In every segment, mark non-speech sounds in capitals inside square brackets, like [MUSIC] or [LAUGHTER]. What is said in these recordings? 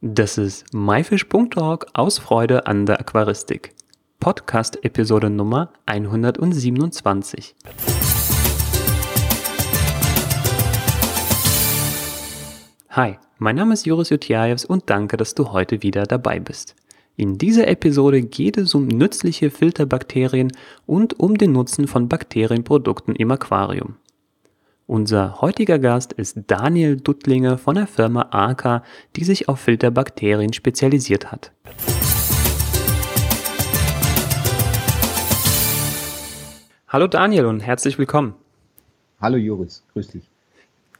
Das ist myfish.org aus Freude an der Aquaristik. Podcast Episode Nummer 127. Hi, mein Name ist Joris Jutjajews und danke, dass du heute wieder dabei bist. In dieser Episode geht es um nützliche Filterbakterien und um den Nutzen von Bakterienprodukten im Aquarium. Unser heutiger Gast ist Daniel Duttlinger von der Firma ARCA, die sich auf Filterbakterien spezialisiert hat. Hallo Daniel und herzlich willkommen. Hallo Joris, grüß dich.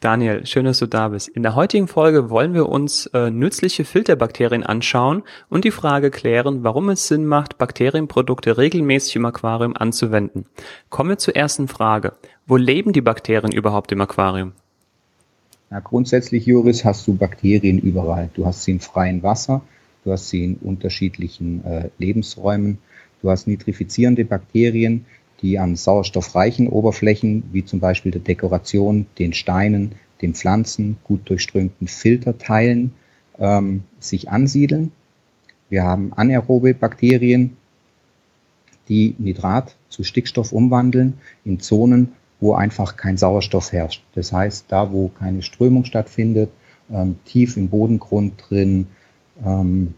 Daniel, schön, dass du da bist. In der heutigen Folge wollen wir uns äh, nützliche Filterbakterien anschauen und die Frage klären, warum es Sinn macht, Bakterienprodukte regelmäßig im Aquarium anzuwenden. Kommen wir zur ersten Frage. Wo leben die Bakterien überhaupt im Aquarium? Na, grundsätzlich, Joris, hast du Bakterien überall. Du hast sie im freien Wasser, du hast sie in unterschiedlichen äh, Lebensräumen, du hast nitrifizierende Bakterien, die an sauerstoffreichen Oberflächen, wie zum Beispiel der Dekoration, den Steinen, den Pflanzen, gut durchströmten Filterteilen, ähm, sich ansiedeln. Wir haben anaerobe Bakterien, die Nitrat zu Stickstoff umwandeln in Zonen, wo einfach kein Sauerstoff herrscht. Das heißt, da, wo keine Strömung stattfindet, ähm, tief im Bodengrund drin, ähm,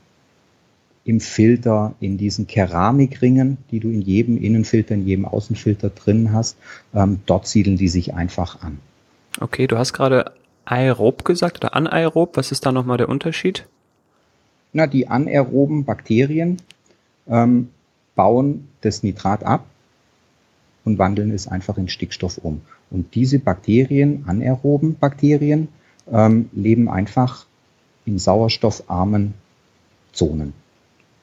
im Filter, in diesen Keramikringen, die du in jedem Innenfilter, in jedem Außenfilter drin hast. Ähm, dort siedeln die sich einfach an. Okay, du hast gerade aerob gesagt oder anaerob. Was ist da nochmal der Unterschied? Na, die anaeroben Bakterien ähm, bauen das Nitrat ab und wandeln es einfach in Stickstoff um. Und diese Bakterien, anaeroben Bakterien, ähm, leben einfach in sauerstoffarmen Zonen.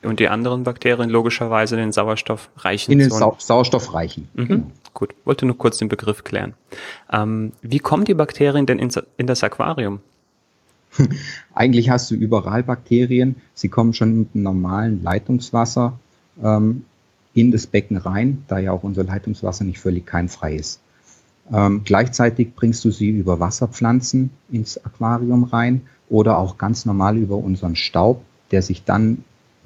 Und die anderen Bakterien logischerweise in den sauerstoffreichen In den Sau sauerstoffreichen. Mhm. Genau. Gut, wollte nur kurz den Begriff klären. Ähm, wie kommen die Bakterien denn ins, in das Aquarium? [LAUGHS] Eigentlich hast du überall Bakterien. Sie kommen schon mit einem normalen Leitungswasser ähm, in das Becken rein, da ja auch unser Leitungswasser nicht völlig keimfrei ist. Ähm, gleichzeitig bringst du sie über Wasserpflanzen ins Aquarium rein oder auch ganz normal über unseren Staub, der sich dann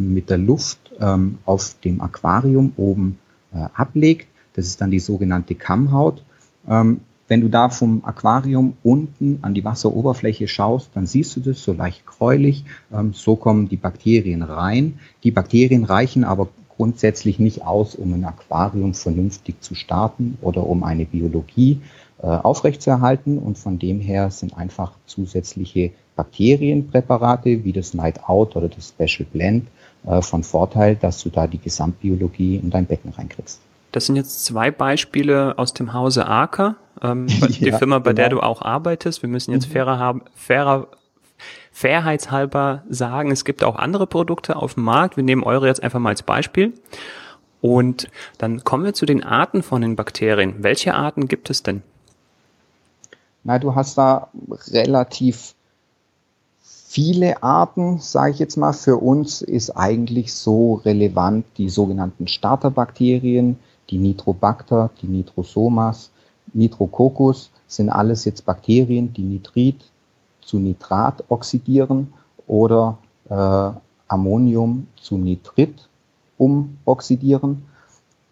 mit der Luft ähm, auf dem Aquarium oben äh, ablegt. Das ist dann die sogenannte Kammhaut. Ähm, wenn du da vom Aquarium unten an die Wasseroberfläche schaust, dann siehst du das so leicht gräulich. Ähm, so kommen die Bakterien rein. Die Bakterien reichen aber grundsätzlich nicht aus, um ein Aquarium vernünftig zu starten oder um eine Biologie äh, aufrechtzuerhalten. Und von dem her sind einfach zusätzliche Bakterienpräparate wie das Night Out oder das Special Blend von Vorteil, dass du da die Gesamtbiologie in dein Becken reinkriegst. Das sind jetzt zwei Beispiele aus dem Hause Arca, ähm, [LAUGHS] die ja, Firma, bei genau. der du auch arbeitest. Wir müssen jetzt mhm. fairer haben, fairer, fairheitshalber sagen, es gibt auch andere Produkte auf dem Markt. Wir nehmen eure jetzt einfach mal als Beispiel. Und dann kommen wir zu den Arten von den Bakterien. Welche Arten gibt es denn? Na, du hast da relativ viele Arten, sage ich jetzt mal, für uns ist eigentlich so relevant die sogenannten Starterbakterien, die Nitrobacter, die Nitrosomas, Nitrococcus sind alles jetzt Bakterien, die Nitrit zu Nitrat oxidieren oder äh, Ammonium zu Nitrit umoxidieren.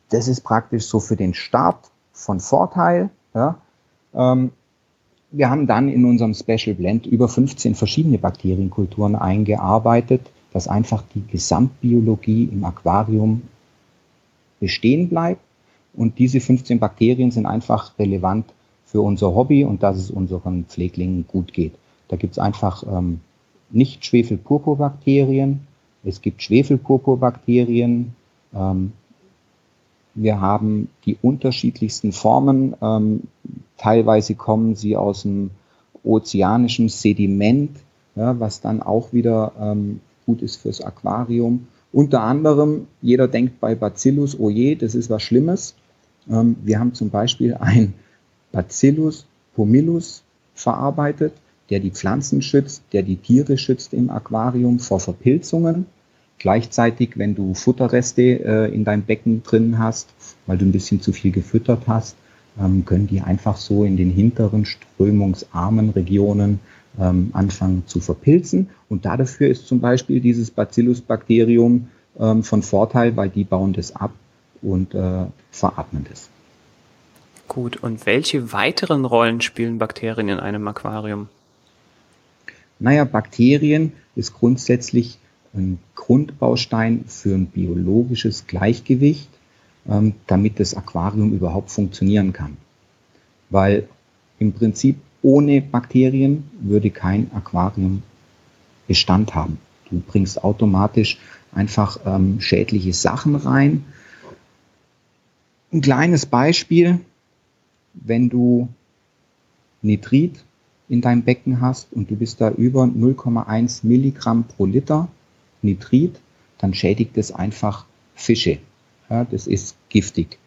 Das ist praktisch so für den Start von Vorteil. Ja. Ähm, wir haben dann in unserem Special Blend über 15 verschiedene Bakterienkulturen eingearbeitet, dass einfach die Gesamtbiologie im Aquarium bestehen bleibt. Und diese 15 Bakterien sind einfach relevant für unser Hobby und dass es unseren Pfleglingen gut geht. Da gibt es einfach ähm, nicht Schwefelpurpurbakterien, es gibt Schwefelpurpurbakterien, ähm, wir haben die unterschiedlichsten Formen. Ähm, teilweise kommen sie aus dem ozeanischen Sediment, ja, was dann auch wieder ähm, gut ist fürs Aquarium. Unter anderem, jeder denkt bei Bacillus, oh je, das ist was Schlimmes. Ähm, wir haben zum Beispiel ein Bacillus pumilus verarbeitet, der die Pflanzen schützt, der die Tiere schützt im Aquarium vor Verpilzungen. Gleichzeitig, wenn du Futterreste äh, in deinem Becken drin hast, weil du ein bisschen zu viel gefüttert hast, ähm, können die einfach so in den hinteren strömungsarmen Regionen ähm, anfangen zu verpilzen. Und dafür ist zum Beispiel dieses Bacillus-Bakterium ähm, von Vorteil, weil die bauen das ab und äh, veratmen das. Gut, und welche weiteren Rollen spielen Bakterien in einem Aquarium? Naja, Bakterien ist grundsätzlich ein Grundbaustein für ein biologisches Gleichgewicht, ähm, damit das Aquarium überhaupt funktionieren kann. Weil im Prinzip ohne Bakterien würde kein Aquarium Bestand haben. Du bringst automatisch einfach ähm, schädliche Sachen rein. Ein kleines Beispiel, wenn du Nitrit in deinem Becken hast und du bist da über 0,1 Milligramm pro Liter Nitrit, dann schädigt es einfach Fische. Ja, das ist giftig.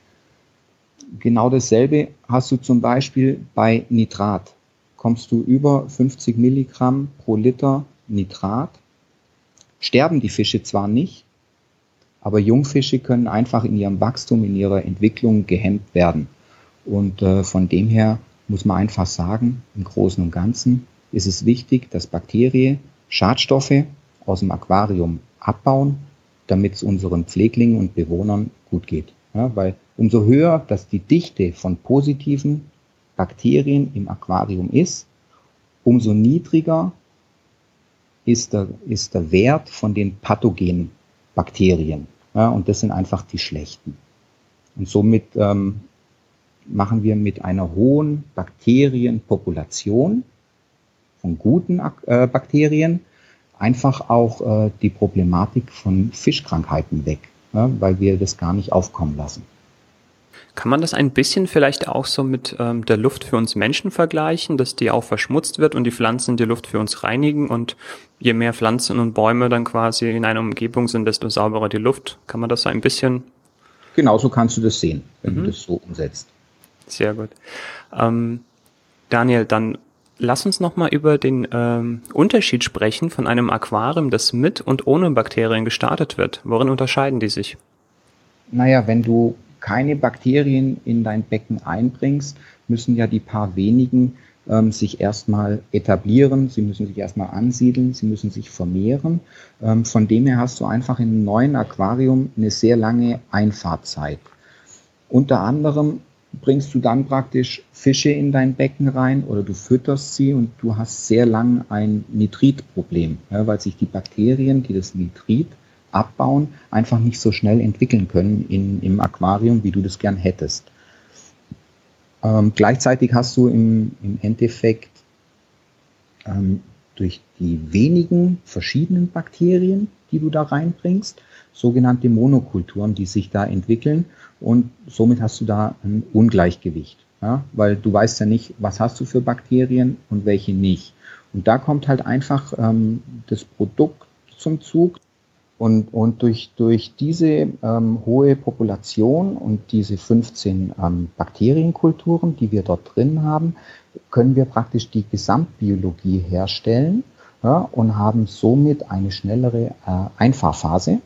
Genau dasselbe hast du zum Beispiel bei Nitrat. Kommst du über 50 Milligramm pro Liter Nitrat, sterben die Fische zwar nicht, aber Jungfische können einfach in ihrem Wachstum, in ihrer Entwicklung gehemmt werden. Und äh, von dem her muss man einfach sagen, im Großen und Ganzen ist es wichtig, dass Bakterien Schadstoffe aus dem Aquarium abbauen, damit es unseren Pfleglingen und Bewohnern gut geht. Ja, weil umso höher, dass die Dichte von positiven Bakterien im Aquarium ist, umso niedriger ist der, ist der Wert von den pathogenen Bakterien. Ja, und das sind einfach die schlechten. Und somit ähm, machen wir mit einer hohen Bakterienpopulation von guten äh, Bakterien einfach auch äh, die Problematik von Fischkrankheiten weg, ja, weil wir das gar nicht aufkommen lassen. Kann man das ein bisschen vielleicht auch so mit ähm, der Luft für uns Menschen vergleichen, dass die auch verschmutzt wird und die Pflanzen die Luft für uns reinigen und je mehr Pflanzen und Bäume dann quasi in einer Umgebung sind, desto sauberer die Luft? Kann man das so ein bisschen? Genauso kannst du das sehen, wenn mhm. du das so umsetzt. Sehr gut. Ähm, Daniel, dann lass uns nochmal über den ähm, Unterschied sprechen von einem Aquarium, das mit und ohne Bakterien gestartet wird. Worin unterscheiden die sich? Naja, wenn du keine Bakterien in dein Becken einbringst, müssen ja die paar wenigen ähm, sich erstmal etablieren, sie müssen sich erstmal ansiedeln, sie müssen sich vermehren. Ähm, von dem her hast du einfach in einem neuen Aquarium eine sehr lange Einfahrtzeit. Unter anderem bringst du dann praktisch Fische in dein Becken rein oder du fütterst sie und du hast sehr lang ein Nitritproblem, ja, weil sich die Bakterien, die das Nitrit abbauen, einfach nicht so schnell entwickeln können in, im Aquarium, wie du das gern hättest. Ähm, gleichzeitig hast du im, im Endeffekt ähm, durch die wenigen verschiedenen Bakterien, die du da reinbringst, sogenannte Monokulturen, die sich da entwickeln und somit hast du da ein Ungleichgewicht, ja? weil du weißt ja nicht, was hast du für Bakterien und welche nicht. Und da kommt halt einfach ähm, das Produkt zum Zug, und, und durch, durch diese ähm, hohe Population und diese 15 ähm, Bakterienkulturen, die wir dort drin haben, können wir praktisch die Gesamtbiologie herstellen ja, und haben somit eine schnellere äh, Einfahrphase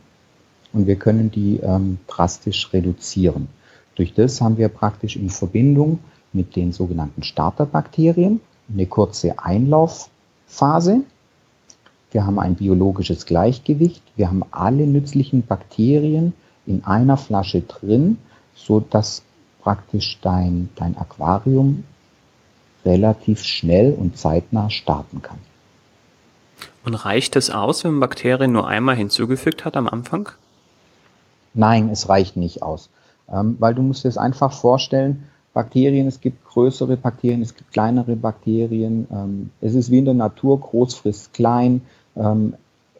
und wir können die ähm, drastisch reduzieren. Durch das haben wir praktisch in Verbindung mit den sogenannten Starterbakterien eine kurze Einlaufphase wir haben ein biologisches Gleichgewicht, wir haben alle nützlichen Bakterien in einer Flasche drin, so dass praktisch dein, dein Aquarium relativ schnell und zeitnah starten kann. Und reicht es aus, wenn man Bakterien nur einmal hinzugefügt hat am Anfang? Nein, es reicht nicht aus. Ähm, weil du musst dir es einfach vorstellen, Bakterien, es gibt größere Bakterien, es gibt kleinere Bakterien. Ähm, es ist wie in der Natur, groß frisst klein. Ähm,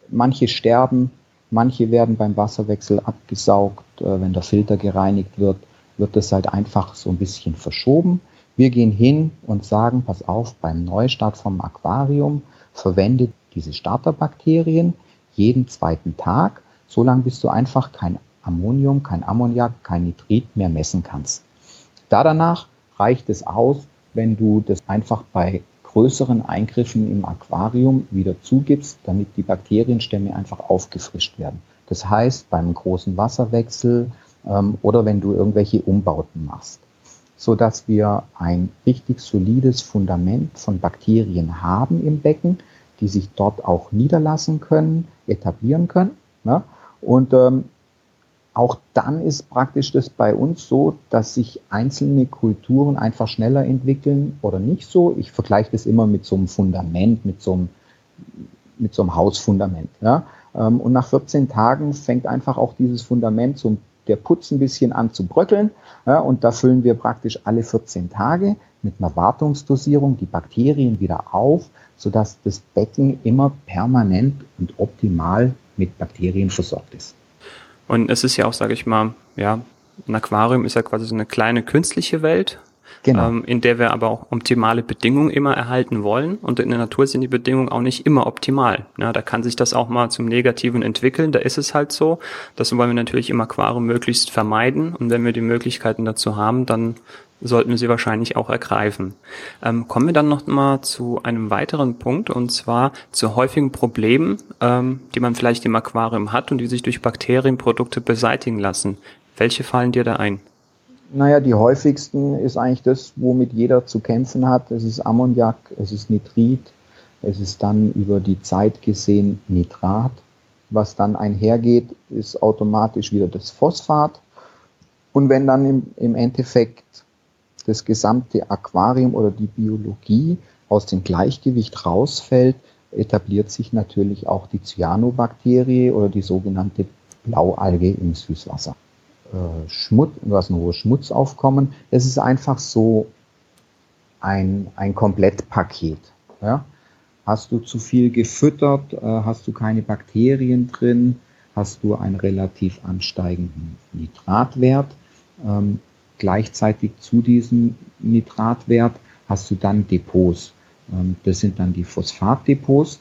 manche sterben, manche werden beim Wasserwechsel abgesaugt. Äh, wenn der Filter gereinigt wird, wird das halt einfach so ein bisschen verschoben. Wir gehen hin und sagen, pass auf, beim Neustart vom Aquarium verwende diese Starterbakterien jeden zweiten Tag, so lange bis du einfach kein Ammonium, kein Ammoniak, kein Nitrit mehr messen kannst. Da danach reicht es aus, wenn du das einfach bei größeren Eingriffen im Aquarium wieder zugibst, damit die Bakterienstämme einfach aufgefrischt werden. Das heißt, beim großen Wasserwechsel ähm, oder wenn du irgendwelche Umbauten machst. so dass wir ein richtig solides Fundament von Bakterien haben im Becken, die sich dort auch niederlassen können, etablieren können. Ne? Und ähm, auch dann ist praktisch das bei uns so, dass sich einzelne Kulturen einfach schneller entwickeln oder nicht so. Ich vergleiche das immer mit so einem Fundament, mit so einem, mit so einem Hausfundament. Ja? Ähm, und nach 14 Tagen fängt einfach auch dieses Fundament zum der Putz ein bisschen an zu bröckeln. Ja, und da füllen wir praktisch alle 14 Tage mit einer Wartungsdosierung die Bakterien wieder auf, sodass das Becken immer permanent und optimal mit Bakterien versorgt ist. Und es ist ja auch, sage ich mal, ja, ein Aquarium ist ja quasi so eine kleine künstliche Welt, genau. ähm, in der wir aber auch optimale Bedingungen immer erhalten wollen. Und in der Natur sind die Bedingungen auch nicht immer optimal. Ja, da kann sich das auch mal zum Negativen entwickeln. Da ist es halt so. Das wollen wir natürlich im Aquarium möglichst vermeiden. Und wenn wir die Möglichkeiten dazu haben, dann sollten sie wahrscheinlich auch ergreifen. Ähm, kommen wir dann noch mal zu einem weiteren Punkt und zwar zu häufigen Problemen, ähm, die man vielleicht im Aquarium hat und die sich durch Bakterienprodukte beseitigen lassen. Welche fallen dir da ein? Naja, die häufigsten ist eigentlich das, womit jeder zu kämpfen hat. Es ist Ammoniak, es ist Nitrit, es ist dann über die Zeit gesehen Nitrat. Was dann einhergeht, ist automatisch wieder das Phosphat. Und wenn dann im, im Endeffekt das gesamte Aquarium oder die Biologie aus dem Gleichgewicht rausfällt, etabliert sich natürlich auch die Cyanobakterie oder die sogenannte Blaualge im Süßwasser. Äh, Schmutz, was ein hohes Schmutzaufkommen. Es ist einfach so ein, ein Komplettpaket. Ja? Hast du zu viel gefüttert, äh, hast du keine Bakterien drin, hast du einen relativ ansteigenden Nitratwert. Ähm, gleichzeitig zu diesem Nitratwert hast du dann Depots. Ähm, das sind dann die Phosphatdepots.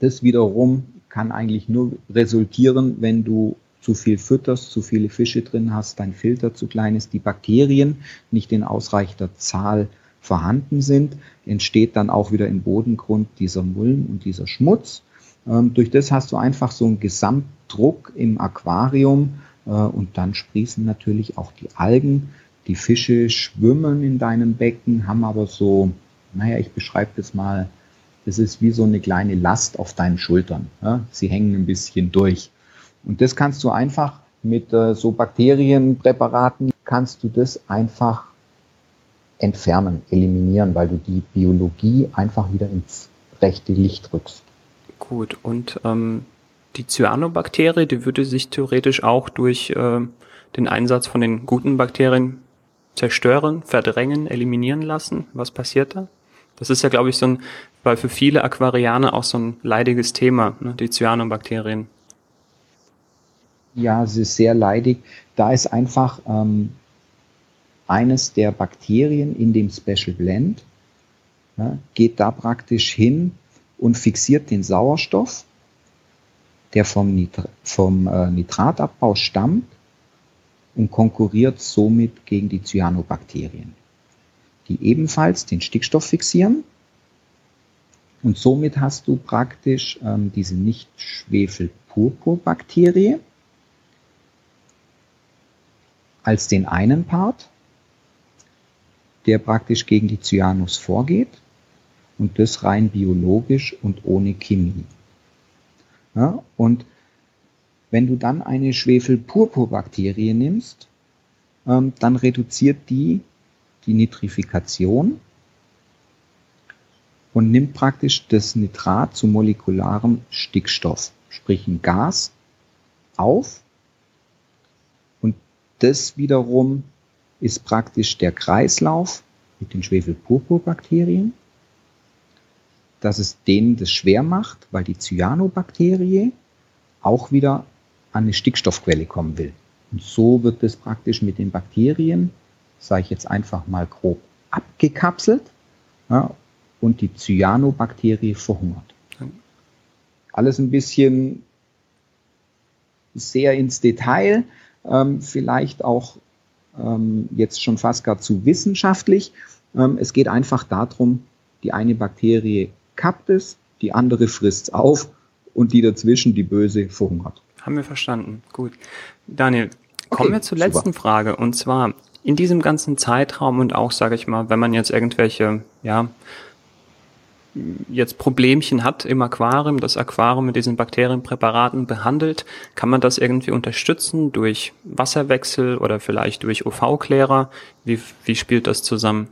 Das wiederum kann eigentlich nur resultieren, wenn du zu viel fütterst, zu viele Fische drin hast, dein Filter zu klein ist, die Bakterien nicht in ausreichender Zahl vorhanden sind, entsteht dann auch wieder im Bodengrund dieser Mulm und dieser Schmutz. Ähm, durch das hast du einfach so einen Gesamtdruck im Aquarium, und dann sprießen natürlich auch die Algen. Die Fische schwimmen in deinem Becken, haben aber so, naja, ich beschreibe das mal, das ist wie so eine kleine Last auf deinen Schultern. Sie hängen ein bisschen durch. Und das kannst du einfach mit äh, so Bakterienpräparaten, kannst du das einfach entfernen, eliminieren, weil du die Biologie einfach wieder ins rechte Licht rückst. Gut, und ähm, die Cyanobakterie, die würde sich theoretisch auch durch äh, den Einsatz von den guten Bakterien zerstören, verdrängen, eliminieren lassen. Was passiert da? Das ist ja, glaube ich, so ein, weil für viele Aquarianer auch so ein leidiges Thema, ne, die Cyanobakterien. Ja, es ist sehr leidig. Da ist einfach ähm, eines der Bakterien in dem Special Blend, ja, geht da praktisch hin und fixiert den Sauerstoff der vom, Nitrat, vom äh, Nitratabbau stammt und konkurriert somit gegen die Cyanobakterien, die ebenfalls den Stickstoff fixieren. Und somit hast du praktisch ähm, diese Nicht-Schwefel-Purpur-Bakterie als den einen Part, der praktisch gegen die Cyanus vorgeht und das rein biologisch und ohne Chemie. Ja, und wenn du dann eine Schwefel-Purpur-Bakterie nimmst, ähm, dann reduziert die die Nitrifikation und nimmt praktisch das Nitrat zu molekularem Stickstoff, sprich ein Gas, auf. Und das wiederum ist praktisch der Kreislauf mit den Schwefel-Purpur-Bakterien dass es denen das schwer macht, weil die Cyanobakterie auch wieder an eine Stickstoffquelle kommen will. Und so wird es praktisch mit den Bakterien, sage ich jetzt einfach mal grob, abgekapselt ja, und die Cyanobakterie verhungert. Alles ein bisschen sehr ins Detail, ähm, vielleicht auch ähm, jetzt schon fast gar zu wissenschaftlich. Ähm, es geht einfach darum, die eine Bakterie kappt es, die andere frisst es auf und die dazwischen, die böse, verhungert. Haben wir verstanden. Gut. Daniel, kommen okay, wir zur letzten super. Frage. Und zwar, in diesem ganzen Zeitraum und auch, sage ich mal, wenn man jetzt irgendwelche, ja, jetzt Problemchen hat im Aquarium, das Aquarium mit diesen Bakterienpräparaten behandelt, kann man das irgendwie unterstützen durch Wasserwechsel oder vielleicht durch UV-Klärer? Wie, wie spielt das zusammen?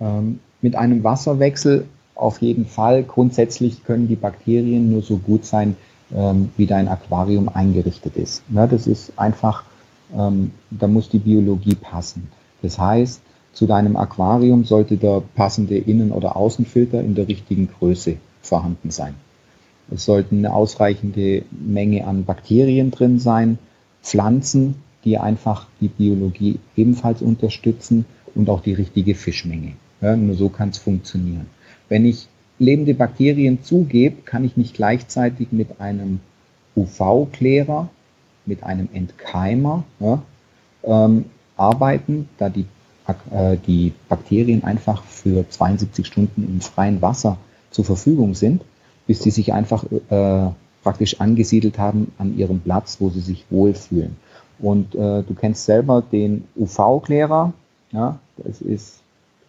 Ähm, mit einem Wasserwechsel auf jeden Fall. Grundsätzlich können die Bakterien nur so gut sein, ähm, wie dein Aquarium eingerichtet ist. Das ist einfach, ähm, da muss die Biologie passen. Das heißt, zu deinem Aquarium sollte der passende Innen- oder Außenfilter in der richtigen Größe vorhanden sein. Es sollten eine ausreichende Menge an Bakterien drin sein, Pflanzen, die einfach die Biologie ebenfalls unterstützen und auch die richtige Fischmenge. Ja, nur so kann es funktionieren. Wenn ich lebende Bakterien zugebe, kann ich nicht gleichzeitig mit einem UV-Klärer, mit einem Entkeimer ja, ähm, arbeiten, da die, äh, die Bakterien einfach für 72 Stunden im freien Wasser zur Verfügung sind, bis sie sich einfach äh, praktisch angesiedelt haben an ihrem Platz, wo sie sich wohlfühlen. Und äh, du kennst selber den UV-Klärer, ja, das ist,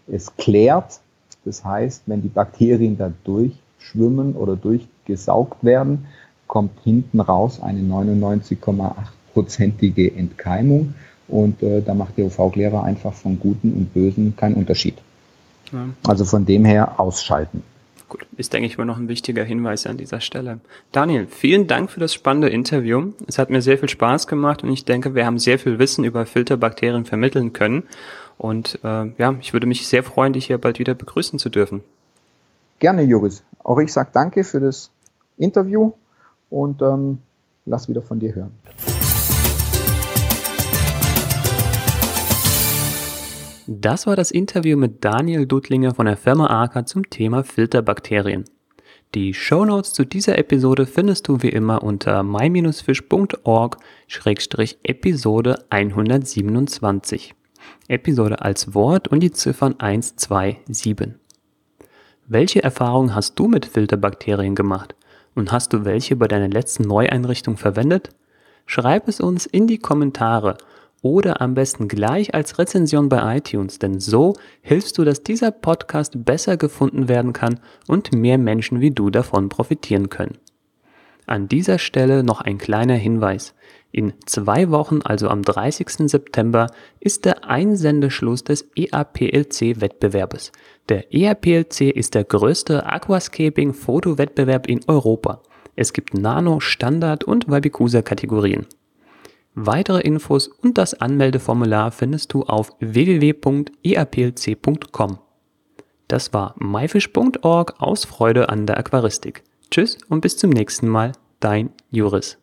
es klärt das heißt, wenn die Bakterien da durchschwimmen oder durchgesaugt werden, kommt hinten raus eine 99,8-prozentige Entkeimung und äh, da macht der UV-Klärer einfach von Guten und Bösen keinen Unterschied. Ja. Also von dem her ausschalten. Gut, ist, denke ich, wohl noch ein wichtiger Hinweis an dieser Stelle. Daniel, vielen Dank für das spannende Interview. Es hat mir sehr viel Spaß gemacht und ich denke, wir haben sehr viel Wissen über Filterbakterien vermitteln können. Und äh, ja, ich würde mich sehr freuen, dich hier bald wieder begrüßen zu dürfen. Gerne, Juris. Auch ich sage danke für das Interview und ähm, lass wieder von dir hören. Das war das Interview mit Daniel Dudlinger von der Firma Arca zum Thema Filterbakterien. Die Shownotes zu dieser Episode findest du wie immer unter my-fish.org-episode 127. Episode als Wort und die Ziffern 1, 2, 7. Welche Erfahrungen hast du mit Filterbakterien gemacht? Und hast du welche bei deiner letzten Neueinrichtung verwendet? Schreib es uns in die Kommentare oder am besten gleich als Rezension bei iTunes, denn so hilfst du, dass dieser Podcast besser gefunden werden kann und mehr Menschen wie du davon profitieren können. An dieser Stelle noch ein kleiner Hinweis. In zwei Wochen, also am 30. September, ist der Einsendeschluss des EAPLC-Wettbewerbes. Der EAPLC ist der größte Aquascaping-Fotowettbewerb in Europa. Es gibt Nano, Standard und Wabikusa-Kategorien. Weitere Infos und das Anmeldeformular findest du auf www.eaplc.com. Das war myfish.org aus Freude an der Aquaristik. Tschüss und bis zum nächsten Mal, dein Juris.